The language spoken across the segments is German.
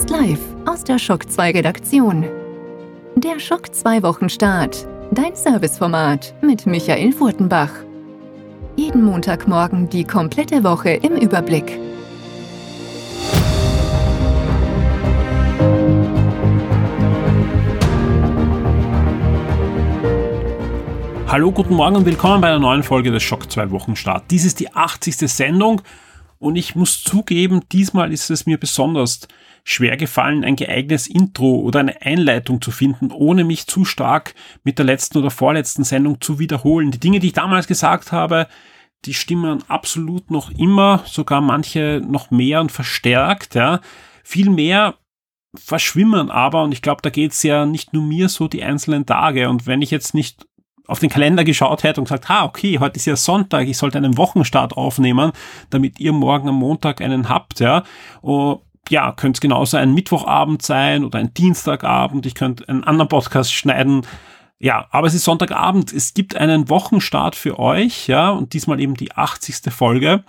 Jetzt live aus der Schock 2 Redaktion. Der Schock 2 Wochenstart. Dein Serviceformat mit Michael Furtenbach. Jeden Montagmorgen die komplette Woche im Überblick. Hallo, guten Morgen und willkommen bei einer neuen Folge des Schock 2 Wochenstart. Dies ist die 80. Sendung und ich muss zugeben, diesmal ist es mir besonders schwer gefallen, ein geeignetes Intro oder eine Einleitung zu finden, ohne mich zu stark mit der letzten oder vorletzten Sendung zu wiederholen. Die Dinge, die ich damals gesagt habe, die stimmen absolut noch immer, sogar manche noch mehr und verstärkt, ja. Viel mehr verschwimmen aber, und ich glaube, da geht's ja nicht nur mir so die einzelnen Tage. Und wenn ich jetzt nicht auf den Kalender geschaut hätte und gesagt, ah, okay, heute ist ja Sonntag, ich sollte einen Wochenstart aufnehmen, damit ihr morgen am Montag einen habt, ja. Und ja, könnte es genauso ein Mittwochabend sein oder ein Dienstagabend. Ich könnte einen anderen Podcast schneiden. Ja, aber es ist Sonntagabend. Es gibt einen Wochenstart für euch, ja, und diesmal eben die 80. Folge.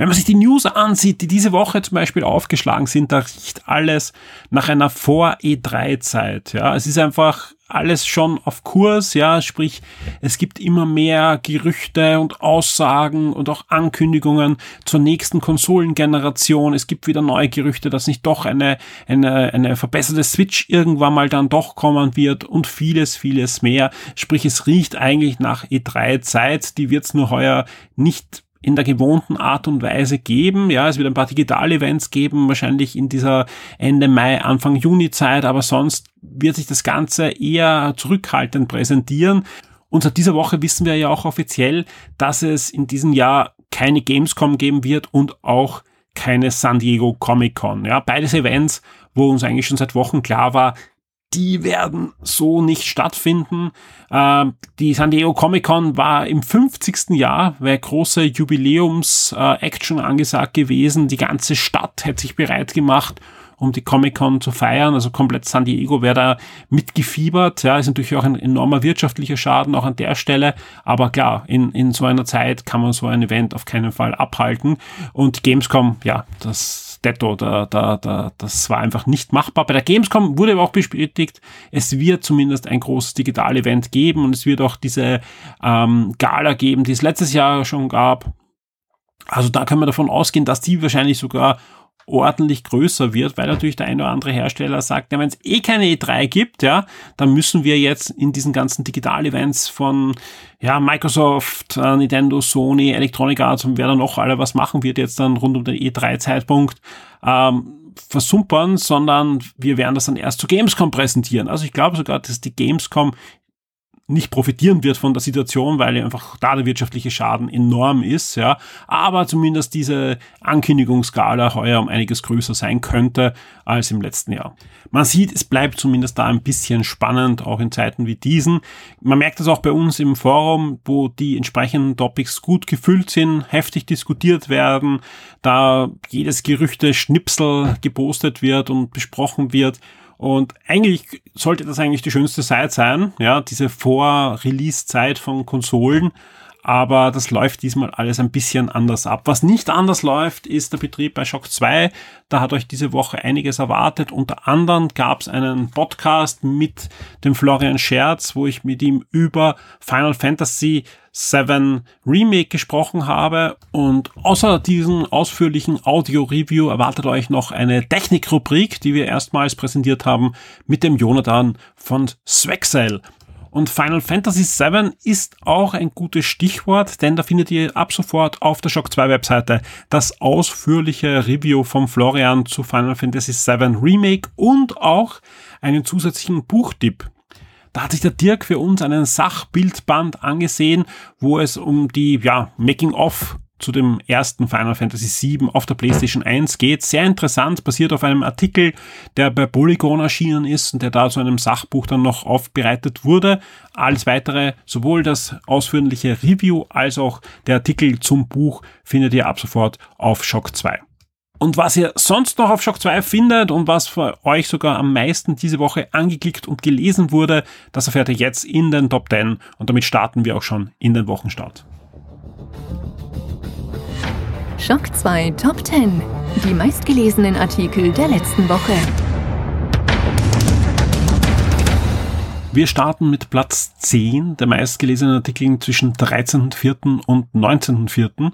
Wenn man sich die News ansieht, die diese Woche zum Beispiel aufgeschlagen sind, da riecht alles nach einer Vor-E3-Zeit. Ja, es ist einfach alles schon auf Kurs, ja, sprich, es gibt immer mehr Gerüchte und Aussagen und auch Ankündigungen zur nächsten Konsolengeneration. Es gibt wieder neue Gerüchte, dass nicht doch eine, eine, eine verbesserte Switch irgendwann mal dann doch kommen wird und vieles, vieles mehr. Sprich, es riecht eigentlich nach E3-Zeit, die wird es nur heuer nicht in der gewohnten Art und Weise geben. Ja, es wird ein paar Digital-Events geben, wahrscheinlich in dieser Ende Mai, Anfang Juni Zeit, aber sonst wird sich das Ganze eher zurückhaltend präsentieren. Und seit dieser Woche wissen wir ja auch offiziell, dass es in diesem Jahr keine Gamescom geben wird und auch keine San Diego Comic Con. Ja, beides Events, wo uns eigentlich schon seit Wochen klar war, die werden so nicht stattfinden. Äh, die San Diego Comic Con war im 50. Jahr, wäre große Jubiläums-Action äh, angesagt gewesen. Die ganze Stadt hätte sich bereit gemacht, um die Comic Con zu feiern. Also komplett San Diego wäre da mitgefiebert. Ja, ist natürlich auch ein enormer wirtschaftlicher Schaden auch an der Stelle. Aber klar, in, in so einer Zeit kann man so ein Event auf keinen Fall abhalten. Und Gamescom, ja, das Detto, da, da, da, das war einfach nicht machbar. Bei der Gamescom wurde aber auch bestätigt, es wird zumindest ein großes Digital-Event geben und es wird auch diese ähm, Gala geben, die es letztes Jahr schon gab. Also da können wir davon ausgehen, dass die wahrscheinlich sogar ordentlich größer wird, weil natürlich der eine oder andere Hersteller sagt, ja, wenn es eh keine E3 gibt, ja, dann müssen wir jetzt in diesen ganzen Digital-Events von ja, Microsoft, äh, Nintendo, Sony, Electronic Arts und wer da noch alle was machen wird jetzt dann rund um den E3-Zeitpunkt, ähm, versumpern, sondern wir werden das dann erst zu Gamescom präsentieren. Also ich glaube sogar, dass die Gamescom nicht profitieren wird von der Situation, weil einfach da der wirtschaftliche Schaden enorm ist, ja. Aber zumindest diese Ankündigungsskala heuer um einiges größer sein könnte als im letzten Jahr. Man sieht, es bleibt zumindest da ein bisschen spannend, auch in Zeiten wie diesen. Man merkt das auch bei uns im Forum, wo die entsprechenden Topics gut gefüllt sind, heftig diskutiert werden, da jedes Gerüchte Schnipsel gepostet wird und besprochen wird und eigentlich sollte das eigentlich die schönste Zeit sein, ja, diese Vor-Release-Zeit von Konsolen. Aber das läuft diesmal alles ein bisschen anders ab. Was nicht anders läuft, ist der Betrieb bei Shock 2. Da hat euch diese Woche einiges erwartet. Unter anderem gab es einen Podcast mit dem Florian Scherz, wo ich mit ihm über Final Fantasy 7 Remake gesprochen habe. Und außer diesem ausführlichen Audio-Review erwartet euch noch eine Technik-Rubrik, die wir erstmals präsentiert haben mit dem Jonathan von Swexel. Und Final Fantasy VII ist auch ein gutes Stichwort, denn da findet ihr ab sofort auf der Shock 2 Webseite das ausführliche Review von Florian zu Final Fantasy VII Remake und auch einen zusätzlichen Buchtipp. Da hat sich der Dirk für uns einen Sachbildband angesehen, wo es um die ja, Making-of zu dem ersten Final Fantasy VII auf der PlayStation 1 geht. Sehr interessant, basiert auf einem Artikel, der bei Polygon erschienen ist und der da zu einem Sachbuch dann noch aufbereitet wurde. Alles weitere, sowohl das ausführliche Review als auch der Artikel zum Buch findet ihr ab sofort auf Shock 2. Und was ihr sonst noch auf Shock 2 findet und was für euch sogar am meisten diese Woche angeklickt und gelesen wurde, das erfährt ihr jetzt in den Top 10 und damit starten wir auch schon in den Wochenstart. Schock 2 Top 10. Die meistgelesenen Artikel der letzten Woche. Wir starten mit Platz 10 der meistgelesenen Artikel zwischen 13.04. und 19.04.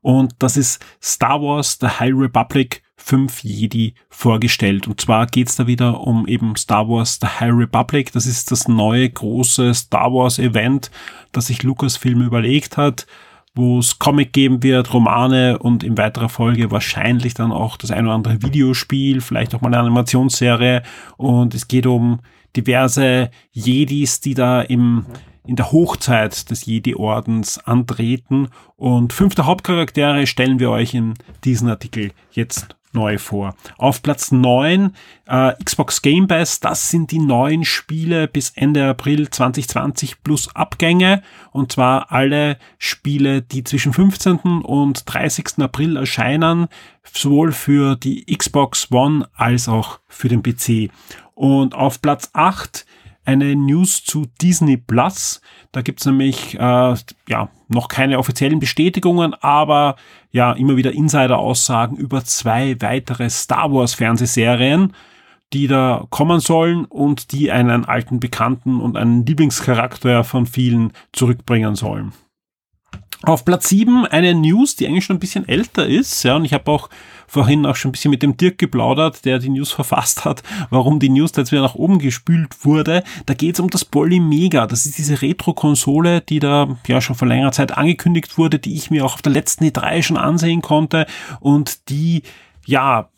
Und das ist Star Wars The High Republic 5 Jedi vorgestellt. Und zwar geht's da wieder um eben Star Wars The High Republic. Das ist das neue große Star Wars Event, das sich Lucasfilm überlegt hat, wo es Comic geben wird, Romane und in weiterer Folge wahrscheinlich dann auch das ein oder andere Videospiel, vielleicht auch mal eine Animationsserie. Und es geht um diverse Jedis, die da im in der Hochzeit des Jedi-Ordens antreten. Und fünfte Hauptcharaktere stellen wir euch in diesem Artikel jetzt neu vor. Auf Platz 9 äh, Xbox Game Pass, das sind die neuen Spiele bis Ende April 2020 plus Abgänge und zwar alle Spiele, die zwischen 15. und 30. April erscheinen, sowohl für die Xbox One als auch für den PC. Und auf Platz 8 eine News zu Disney Plus. Da gibt's nämlich äh, ja noch keine offiziellen Bestätigungen, aber ja immer wieder Insider-Aussagen über zwei weitere Star Wars Fernsehserien, die da kommen sollen und die einen alten Bekannten und einen Lieblingscharakter von vielen zurückbringen sollen. Auf Platz 7 eine News, die eigentlich schon ein bisschen älter ist, ja, und ich habe auch vorhin auch schon ein bisschen mit dem Dirk geplaudert, der die News verfasst hat, warum die News da jetzt wieder nach oben gespült wurde. Da geht es um das Polymega. Das ist diese Retro-Konsole, die da ja schon vor längerer Zeit angekündigt wurde, die ich mir auch auf der letzten E3 schon ansehen konnte und die ja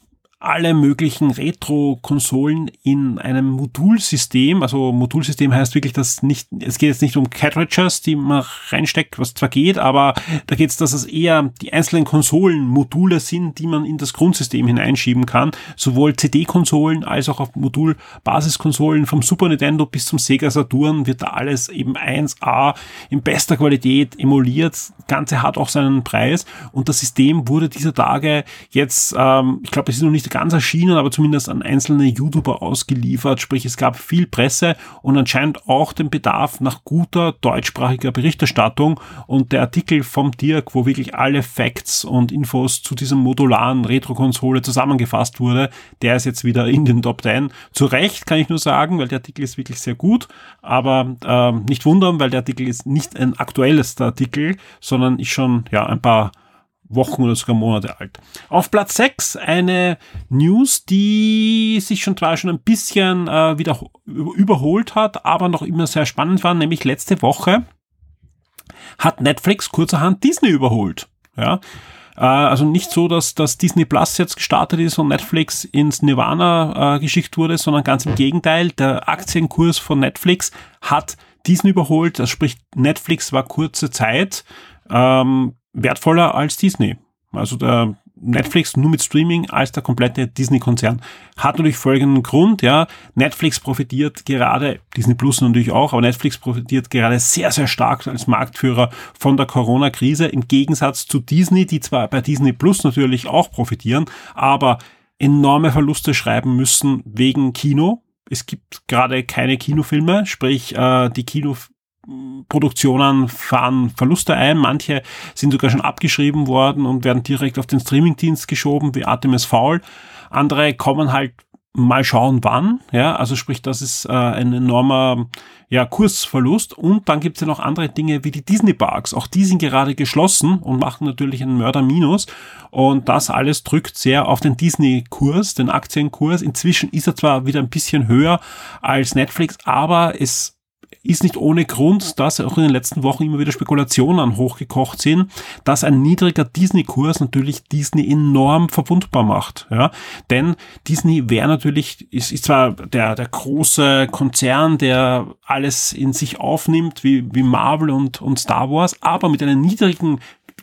alle möglichen Retro-Konsolen in einem Modulsystem. Also Modulsystem heißt wirklich, dass nicht, es geht jetzt nicht um Cartridges, die man reinsteckt, was zwar geht, aber da geht es, dass es eher die einzelnen Konsolen Module sind, die man in das Grundsystem hineinschieben kann. Sowohl CD-Konsolen als auch auf Modul-Basiskonsolen vom Super Nintendo bis zum Sega Saturn wird da alles eben 1A in bester Qualität emuliert. Das Ganze hat auch seinen Preis und das System wurde dieser Tage jetzt, ähm, ich glaube, es ist noch nicht ganz erschienen, aber zumindest an einzelne YouTuber ausgeliefert. Sprich, es gab viel Presse und anscheinend auch den Bedarf nach guter deutschsprachiger Berichterstattung. Und der Artikel vom Dirk, wo wirklich alle Facts und Infos zu diesem modularen Retro-Konsole zusammengefasst wurde, der ist jetzt wieder in den Top 10. Zu Recht kann ich nur sagen, weil der Artikel ist wirklich sehr gut, aber äh, nicht wundern, weil der Artikel ist nicht ein aktuellester Artikel, sondern ist schon ja ein paar Wochen oder sogar Monate alt. Auf Platz 6 eine News, die sich schon zwar schon ein bisschen äh, wieder überholt hat, aber noch immer sehr spannend war, nämlich letzte Woche hat Netflix kurzerhand Disney überholt. Ja, äh, also nicht so, dass, dass Disney Plus jetzt gestartet ist und Netflix ins Nirvana äh, geschickt wurde, sondern ganz im Gegenteil. Der Aktienkurs von Netflix hat Disney überholt. Das spricht, Netflix war kurze Zeit ähm, wertvoller als Disney. Also der Netflix nur mit Streaming als der komplette Disney-Konzern. Hat natürlich folgenden Grund, ja. Netflix profitiert gerade, Disney Plus natürlich auch, aber Netflix profitiert gerade sehr, sehr stark als Marktführer von der Corona-Krise im Gegensatz zu Disney, die zwar bei Disney Plus natürlich auch profitieren, aber enorme Verluste schreiben müssen wegen Kino. Es gibt gerade keine Kinofilme, sprich äh, die Kino Produktionen fahren Verluste ein, manche sind sogar schon abgeschrieben worden und werden direkt auf den Streamingdienst geschoben, wie Artemis Fowl. Andere kommen halt mal schauen wann, ja, also sprich, das ist äh, ein enormer ja, Kursverlust. Und dann gibt es ja noch andere Dinge wie die Disney Parks, auch die sind gerade geschlossen und machen natürlich einen Mörder Minus. Und das alles drückt sehr auf den Disney Kurs, den Aktienkurs. Inzwischen ist er zwar wieder ein bisschen höher als Netflix, aber es ist nicht ohne Grund, dass auch in den letzten Wochen immer wieder Spekulationen hochgekocht sind, dass ein niedriger Disney-Kurs natürlich Disney enorm verwundbar macht. Ja? Denn Disney wäre natürlich, ist, ist zwar der, der große Konzern, der alles in sich aufnimmt, wie, wie Marvel und, und Star Wars, aber mit einem niedrigen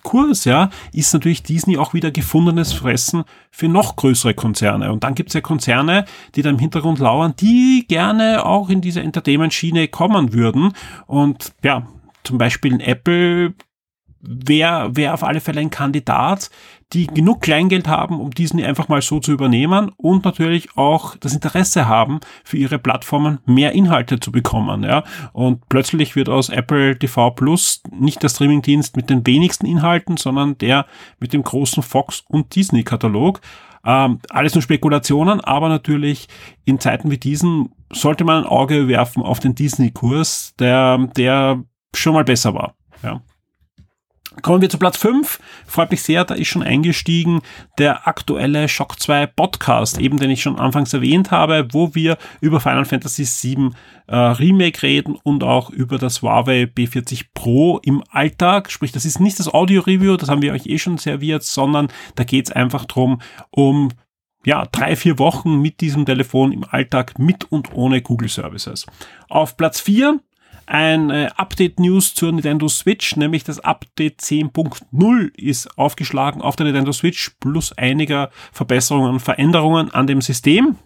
Kurs, ja, ist natürlich Disney auch wieder gefundenes Fressen für noch größere Konzerne. Und dann gibt es ja Konzerne, die da im Hintergrund lauern, die gerne auch in diese Entertainment-Schiene kommen würden. Und ja, zum Beispiel in Apple wäre wär auf alle Fälle ein Kandidat, die genug Kleingeld haben, um Disney einfach mal so zu übernehmen und natürlich auch das Interesse haben, für ihre Plattformen mehr Inhalte zu bekommen. Ja? Und plötzlich wird aus Apple TV Plus nicht der Streamingdienst mit den wenigsten Inhalten, sondern der mit dem großen Fox und Disney-Katalog. Ähm, alles nur Spekulationen, aber natürlich in Zeiten wie diesen sollte man ein Auge werfen auf den Disney-Kurs, der, der schon mal besser war. Ja. Kommen wir zu Platz 5. Freut mich sehr, da ist schon eingestiegen der aktuelle Shock 2 Podcast, eben den ich schon anfangs erwähnt habe, wo wir über Final Fantasy VII äh, Remake reden und auch über das Huawei B40 Pro im Alltag. Sprich, das ist nicht das Audio-Review, das haben wir euch eh schon serviert, sondern da geht es einfach drum um ja, drei, vier Wochen mit diesem Telefon im Alltag mit und ohne Google Services. Auf Platz 4 ein äh, Update-News zur Nintendo Switch, nämlich das Update 10.0 ist aufgeschlagen auf der Nintendo Switch plus einiger Verbesserungen und Veränderungen an dem System.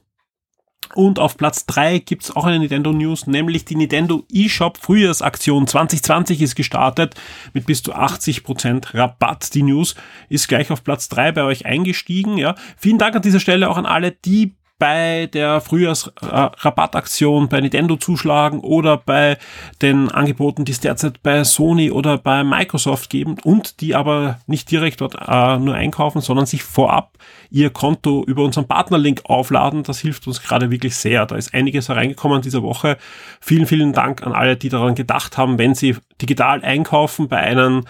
Und auf Platz 3 gibt's auch eine Nintendo News, nämlich die Nintendo eShop Frühjahrsaktion 2020 ist gestartet mit bis zu 80% Rabatt. Die News ist gleich auf Platz 3 bei euch eingestiegen. Ja. Vielen Dank an dieser Stelle auch an alle, die bei der Frühjahrsrabattaktion bei Nintendo zuschlagen oder bei den Angeboten, die es derzeit bei Sony oder bei Microsoft geben und die aber nicht direkt dort äh, nur einkaufen, sondern sich vorab ihr Konto über unseren Partnerlink aufladen. Das hilft uns gerade wirklich sehr. Da ist einiges hereingekommen diese Woche. Vielen, vielen Dank an alle, die daran gedacht haben, wenn sie digital einkaufen bei einem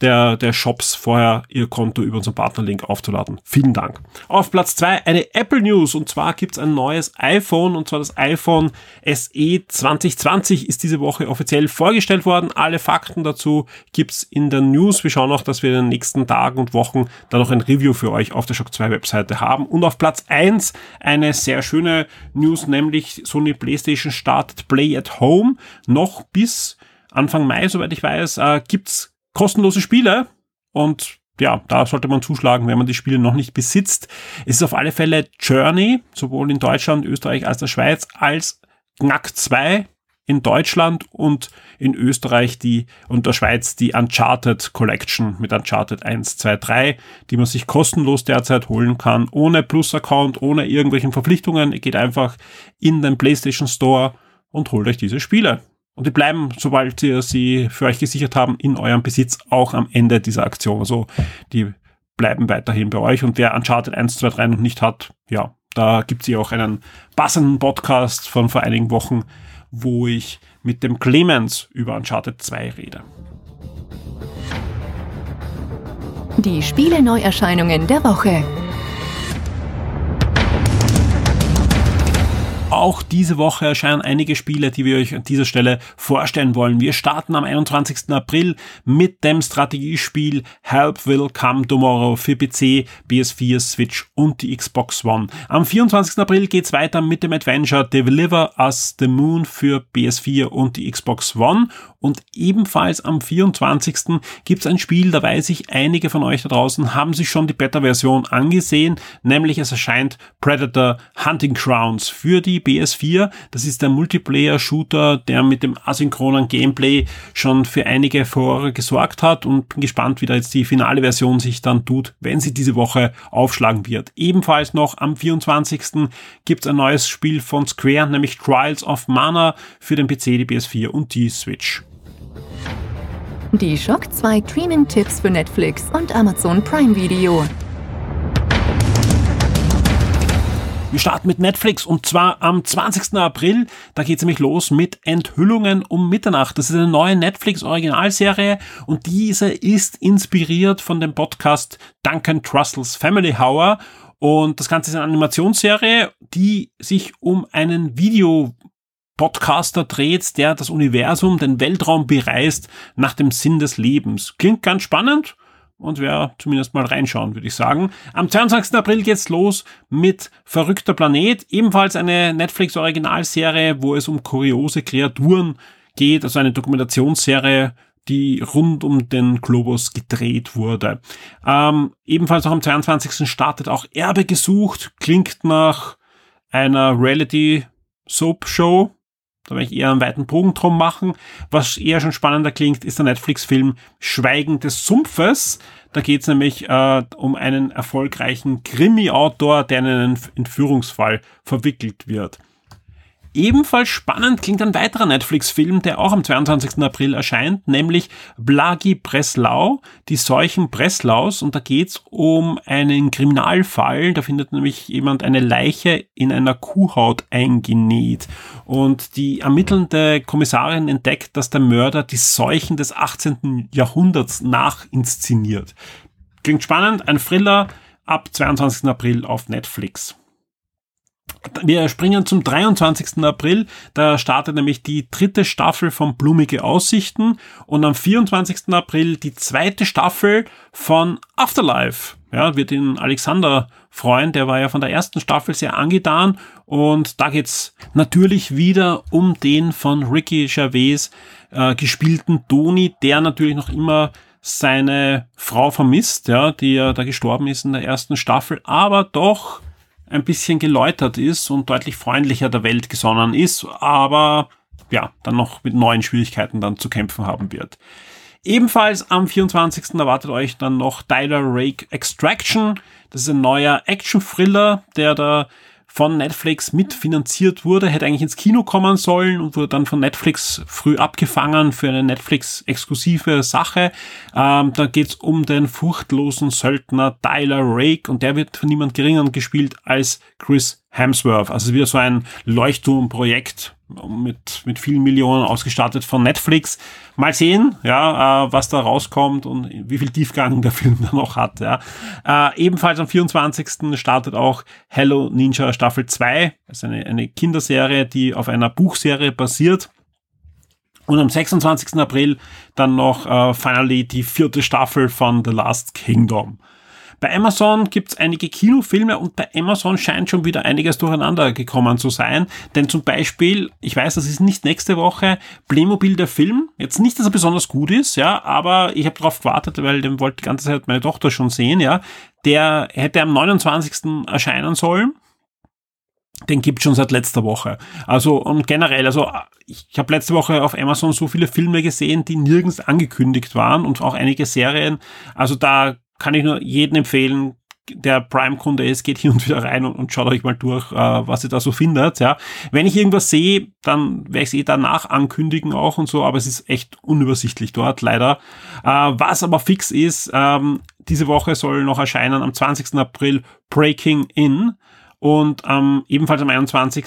der, der Shops vorher ihr Konto über unseren Partnerlink aufzuladen. Vielen Dank. Auf Platz zwei eine Apple News und zwar gibt's ein neues iPhone und zwar das iPhone SE 2020 ist diese Woche offiziell vorgestellt worden. Alle Fakten dazu gibt's in der News. Wir schauen auch, dass wir in den nächsten Tagen und Wochen da noch ein Review für euch auf der Shock 2 Webseite haben. Und auf Platz eins eine sehr schöne News, nämlich Sony PlayStation startet Play at Home. Noch bis Anfang Mai, soweit ich weiß, äh, gibt's kostenlose Spiele und ja, da sollte man zuschlagen, wenn man die Spiele noch nicht besitzt. Es ist auf alle Fälle Journey, sowohl in Deutschland, Österreich als der Schweiz, als Knack 2 in Deutschland und in Österreich die und der Schweiz die Uncharted Collection mit Uncharted 1, 2, 3, die man sich kostenlos derzeit holen kann, ohne Plus-Account, ohne irgendwelchen Verpflichtungen. Ihr geht einfach in den PlayStation Store und holt euch diese Spiele. Und die bleiben, sobald ihr sie für euch gesichert haben, in eurem Besitz auch am Ende dieser Aktion. Also die bleiben weiterhin bei euch. Und wer Uncharted 1, 2, 3 noch nicht hat, ja, da gibt es ja auch einen passenden Podcast von vor einigen Wochen, wo ich mit dem Clemens über Uncharted 2 rede. Die Spiele-Neuerscheinungen der Woche. Auch diese Woche erscheinen einige Spiele, die wir euch an dieser Stelle vorstellen wollen. Wir starten am 21. April mit dem Strategiespiel Help Will Come Tomorrow für PC, PS4, Switch und die Xbox One. Am 24. April geht's weiter mit dem Adventure Deliver Us the Moon für PS4 und die Xbox One und ebenfalls am 24. gibt's ein Spiel, da weiß ich, einige von euch da draußen haben sich schon die Beta-Version angesehen, nämlich es erscheint Predator Hunting Grounds für die BS4. Das ist der Multiplayer-Shooter, der mit dem asynchronen Gameplay schon für einige Furore gesorgt hat und bin gespannt, wie da jetzt die finale Version sich dann tut, wenn sie diese Woche aufschlagen wird. Ebenfalls noch am 24. gibt's ein neues Spiel von Square, nämlich Trials of Mana für den PC, die PS4 und die Switch. Die Shock 2 Streaming-Tipps für Netflix und Amazon Prime Video. Wir starten mit Netflix und zwar am 20. April. Da geht es nämlich los mit Enthüllungen um Mitternacht. Das ist eine neue Netflix-Originalserie und diese ist inspiriert von dem Podcast Duncan Trussell's Family Hour. Und das Ganze ist eine Animationsserie, die sich um einen Video Podcaster dreht, der das Universum, den Weltraum bereist nach dem Sinn des Lebens. Klingt ganz spannend und wäre zumindest mal reinschauen, würde ich sagen. Am 22. April geht's los mit Verrückter Planet, ebenfalls eine Netflix-Originalserie, wo es um kuriose Kreaturen geht, also eine Dokumentationsserie, die rund um den Globus gedreht wurde. Ähm, ebenfalls auch am 22. startet auch Erbe gesucht, klingt nach einer Reality Soap Show, Da werde ich eher einen weiten Bogen drum machen. Was eher schon spannender klingt, ist der Netflix-Film Schweigen des Sumpfes. Da geht es nämlich äh, um einen erfolgreichen Krimi-Autor, der in einen Entführungsfall verwickelt wird. Ebenfalls spannend klingt ein weiterer Netflix-Film, der auch am 22. April erscheint, nämlich Blagi Breslau, die Seuchen Breslaus. Und da geht's um einen Kriminalfall. Da findet nämlich jemand eine Leiche in einer Kuhhaut eingenäht. Und die ermittelnde Kommissarin entdeckt, dass der Mörder die Seuchen des 18. Jahrhunderts nachinszeniert. Klingt spannend, ein Thriller ab 22. April auf Netflix. Wir springen zum 23. April. Da startet nämlich die dritte Staffel von Blumige Aussichten und am 24. April die zweite Staffel von Afterlife. Ja, wird ihn Alexander freuen. Der war ja von der ersten Staffel sehr angetan und da geht's natürlich wieder um den von Ricky Gervais äh, gespielten Toni, der natürlich noch immer seine Frau vermisst, ja, die ja da gestorben ist in der ersten Staffel, aber doch ein bisschen geläutert ist und deutlich freundlicher der Welt gesonnen ist, aber ja, dann noch mit neuen Schwierigkeiten dann zu kämpfen haben wird. Ebenfalls am 24. erwartet euch dann noch Tyler Rake Extraction. Das ist ein neuer Action-Thriller, der da von Netflix mitfinanziert wurde, hätte eigentlich ins Kino kommen sollen und wurde dann von Netflix früh abgefangen für eine Netflix-exklusive Sache. Ähm, da geht's um den furchtlosen Söldner Tyler Rake und der wird von niemand geringeren gespielt als Chris Hemsworth. Also wieder so ein Leuchtturmprojekt mit, mit vielen Millionen ausgestattet von Netflix. Mal sehen, ja, äh, was da rauskommt und wie viel Tiefgang der Film dann noch hat. Ja. Äh, ebenfalls am 24. startet auch Hello Ninja Staffel 2. Das ist eine, eine Kinderserie, die auf einer Buchserie basiert. Und am 26. April dann noch äh, finally die vierte Staffel von The Last Kingdom. Bei Amazon gibt es einige Kinofilme und bei Amazon scheint schon wieder einiges durcheinander gekommen zu sein. Denn zum Beispiel, ich weiß, das ist nicht nächste Woche, Playmobil der Film. Jetzt nicht, dass er besonders gut ist, ja, aber ich habe darauf gewartet, weil den wollte die ganze Zeit meine Tochter schon sehen, ja. Der hätte am 29. erscheinen sollen den gibt schon seit letzter Woche. Also und generell, also ich, ich habe letzte Woche auf Amazon so viele Filme gesehen, die nirgends angekündigt waren und auch einige Serien. Also da kann ich nur jedem empfehlen, der Prime-Kunde ist, geht hin und wieder rein und, und schaut euch mal durch, äh, was ihr da so findet. Ja. Wenn ich irgendwas sehe, dann werde ich es eh danach ankündigen auch und so, aber es ist echt unübersichtlich dort, leider. Äh, was aber fix ist, ähm, diese Woche soll noch erscheinen am 20. April Breaking In und ähm, ebenfalls am 21.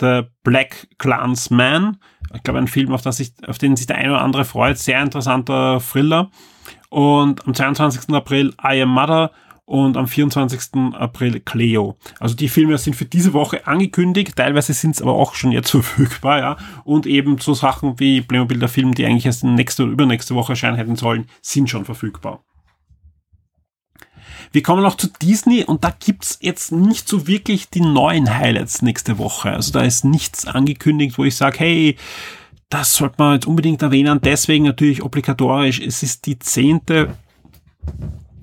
The Black Clansman. Ich glaube, ein Film, auf, das sich, auf den sich der eine oder andere freut. Sehr interessanter Thriller. Und am 22. April I Am Mother und am 24. April Cleo. Also die Filme sind für diese Woche angekündigt, teilweise sind es aber auch schon jetzt verfügbar, ja. Und eben so Sachen wie Playmobil der Film, die eigentlich erst nächste oder übernächste Woche erscheinen hätten sollen, sind schon verfügbar. Wir kommen noch zu Disney und da gibt's jetzt nicht so wirklich die neuen Highlights nächste Woche. Also da ist nichts angekündigt, wo ich sage, hey, das sollte man jetzt unbedingt erwähnen. Deswegen natürlich obligatorisch. Es ist die zehnte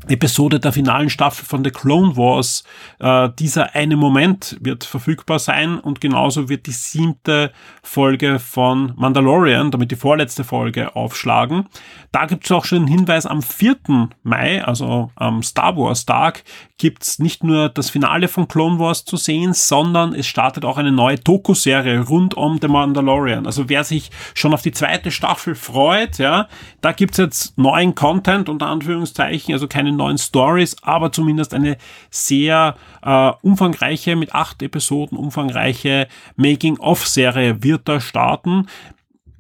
Episode der finalen Staffel von The Clone Wars. Äh, dieser eine Moment wird verfügbar sein und genauso wird die siebte Folge von Mandalorian, damit die vorletzte Folge, aufschlagen. Da gibt es auch schon einen Hinweis am 4. Mai, also am Star Wars Tag, gibt es nicht nur das Finale von Clone Wars zu sehen, sondern es startet auch eine neue Doku-Serie rund um The Mandalorian. Also wer sich schon auf die zweite Staffel freut, ja, da gibt's jetzt neuen Content, unter Anführungszeichen, also keine neuen Stories, aber zumindest eine sehr äh, umfangreiche, mit acht Episoden umfangreiche Making-of-Serie wird da starten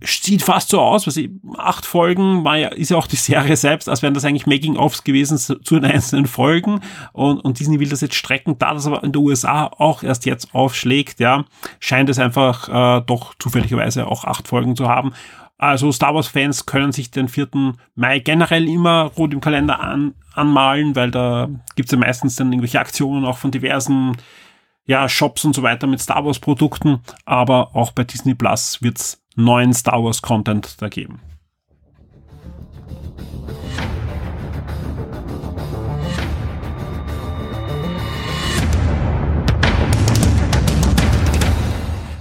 sieht fast so aus, was ich, acht Folgen war ja, ist ja auch die Serie selbst, als wären das eigentlich Making-ofs gewesen zu den einzelnen Folgen und, und Disney will das jetzt strecken, da das aber in den USA auch erst jetzt aufschlägt, ja, scheint es einfach äh, doch zufälligerweise auch acht Folgen zu haben. Also Star Wars-Fans können sich den 4. Mai generell immer rot im Kalender an, anmalen, weil da gibt's ja meistens dann irgendwelche Aktionen auch von diversen ja, Shops und so weiter mit Star Wars-Produkten, aber auch bei Disney Plus wird's neuen Star Wars Content da geben.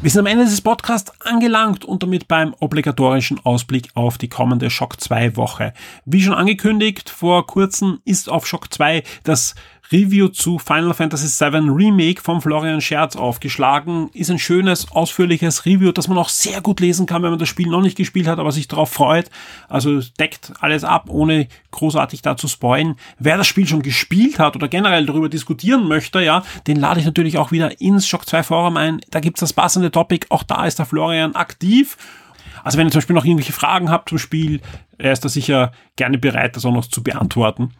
Wir sind am Ende des Podcasts angelangt und damit beim obligatorischen Ausblick auf die kommende Shock 2 Woche. Wie schon angekündigt, vor kurzem ist auf Shock 2 das Review zu Final Fantasy VII Remake von Florian Scherz aufgeschlagen. Ist ein schönes, ausführliches Review, das man auch sehr gut lesen kann, wenn man das Spiel noch nicht gespielt hat, aber sich darauf freut. Also deckt alles ab, ohne großartig da zu spoilen. Wer das Spiel schon gespielt hat oder generell darüber diskutieren möchte, ja, den lade ich natürlich auch wieder ins Shock 2 Forum ein. Da gibt's das passende Topic. Auch da ist der Florian aktiv. Also wenn ihr zum Beispiel noch irgendwelche Fragen habt zum Spiel, er ist da sicher gerne bereit, das auch noch zu beantworten.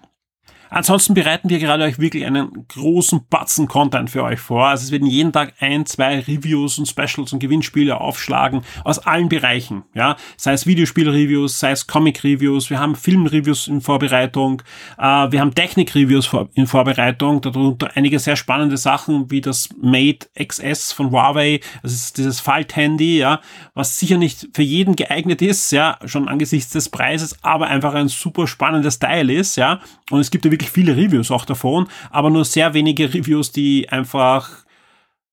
Ansonsten bereiten wir gerade euch wirklich einen großen Batzen Content für euch vor. Also es werden jeden Tag ein, zwei Reviews und Specials und Gewinnspiele aufschlagen aus allen Bereichen. Ja, sei es Videospiel-Reviews, sei es Comic-Reviews, wir haben Film-Reviews in Vorbereitung, äh, wir haben Technik-Reviews in Vorbereitung, darunter einige sehr spannende Sachen wie das Mate XS von Huawei, das ist dieses Falthandy, ja, was sicher nicht für jeden geeignet ist, ja, schon angesichts des Preises, aber einfach ein super spannendes Teil ist, ja, und es gibt ja wirklich viele Reviews auch davon, aber nur sehr wenige Reviews, die einfach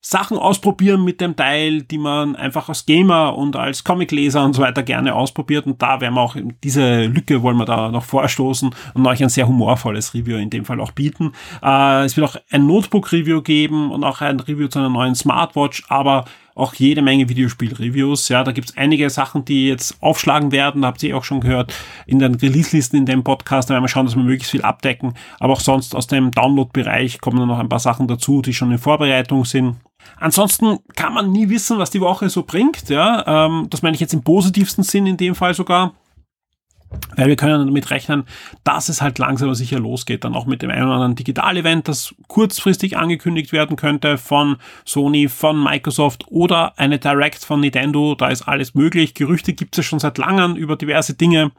Sachen ausprobieren mit dem Teil, die man einfach als Gamer und als Comicleser und so weiter gerne ausprobiert. Und da werden wir auch diese Lücke wollen wir da noch vorstoßen und euch ein sehr humorvolles Review in dem Fall auch bieten. Äh, es wird auch ein Notebook-Review geben und auch ein Review zu einer neuen Smartwatch, aber auch jede Menge Videospiel-Reviews. Ja, da gibt's einige Sachen, die jetzt aufschlagen werden. Habt ihr auch schon gehört in den Release-Listen in dem Podcast. Da werden wir schauen, dass wir möglichst viel abdecken. Aber auch sonst aus dem Download-Bereich kommen dann noch ein paar Sachen dazu, die schon in Vorbereitung sind. Ansonsten kann man nie wissen, was die Woche so bringt. Ja, ähm, das meine ich jetzt im positivsten Sinn in dem Fall sogar. Weil wir können damit rechnen, dass es halt langsam aber sicher losgeht, dann auch mit dem einen oder anderen Digital-Event, das kurzfristig angekündigt werden könnte von Sony, von Microsoft oder eine Direct von Nintendo. Da ist alles möglich. Gerüchte gibt es schon seit langem über diverse Dinge.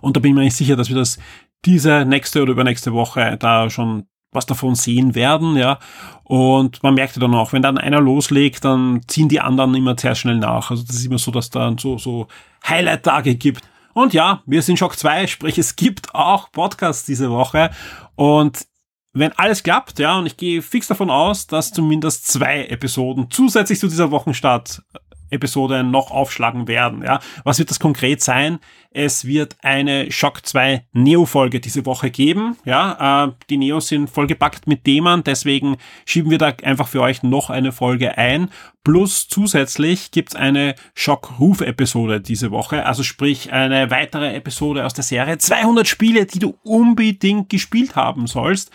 Und da bin ich mir nicht sicher, dass wir das diese nächste oder übernächste Woche da schon was davon sehen werden, ja. Und man merkt ja dann auch, wenn dann einer loslegt, dann ziehen die anderen immer sehr schnell nach. Also das ist immer so, dass dann so, so Highlight-Tage gibt. Und ja, wir sind Shock 2, sprich es gibt auch Podcasts diese Woche. Und wenn alles klappt, ja, und ich gehe fix davon aus, dass zumindest zwei Episoden zusätzlich zu dieser Wochenstart Episode noch aufschlagen werden. Ja. Was wird das konkret sein? Es wird eine Shock 2 Neo-Folge diese Woche geben. Ja, äh, die Neos sind vollgepackt mit Themen, deswegen schieben wir da einfach für euch noch eine Folge ein. Plus zusätzlich gibt's eine Shock-Ruf-Episode diese Woche, also sprich eine weitere Episode aus der Serie 200 Spiele, die du unbedingt gespielt haben sollst.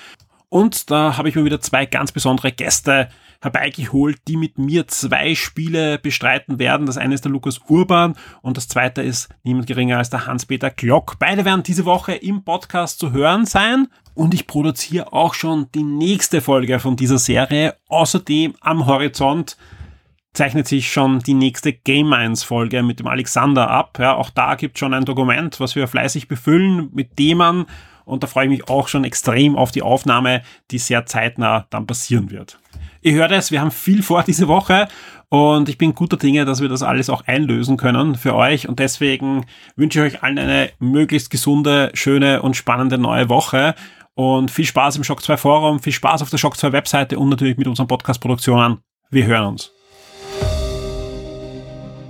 Und da habe ich mir wieder zwei ganz besondere Gäste herbeigeholt, die mit mir zwei Spiele bestreiten werden. Das eine ist der Lukas Urban und das zweite ist niemand geringer als der Hans-Peter Glock. Beide werden diese Woche im Podcast zu hören sein. Und ich produziere auch schon die nächste Folge von dieser Serie. Außerdem am Horizont zeichnet sich schon die nächste Game Minds Folge mit dem Alexander ab. Ja, auch da gibt schon ein Dokument, was wir fleißig befüllen mit Themen. Und da freue ich mich auch schon extrem auf die Aufnahme, die sehr zeitnah dann passieren wird. Ihr hört es, wir haben viel vor diese Woche und ich bin guter Dinge, dass wir das alles auch einlösen können für euch und deswegen wünsche ich euch allen eine möglichst gesunde, schöne und spannende neue Woche und viel Spaß im Shock 2 Forum, viel Spaß auf der Shock 2 Webseite und natürlich mit unseren Podcast-Produktionen. Wir hören uns.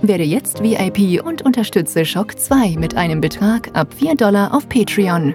Werde jetzt VIP und unterstütze Shock 2 mit einem Betrag ab 4 Dollar auf Patreon.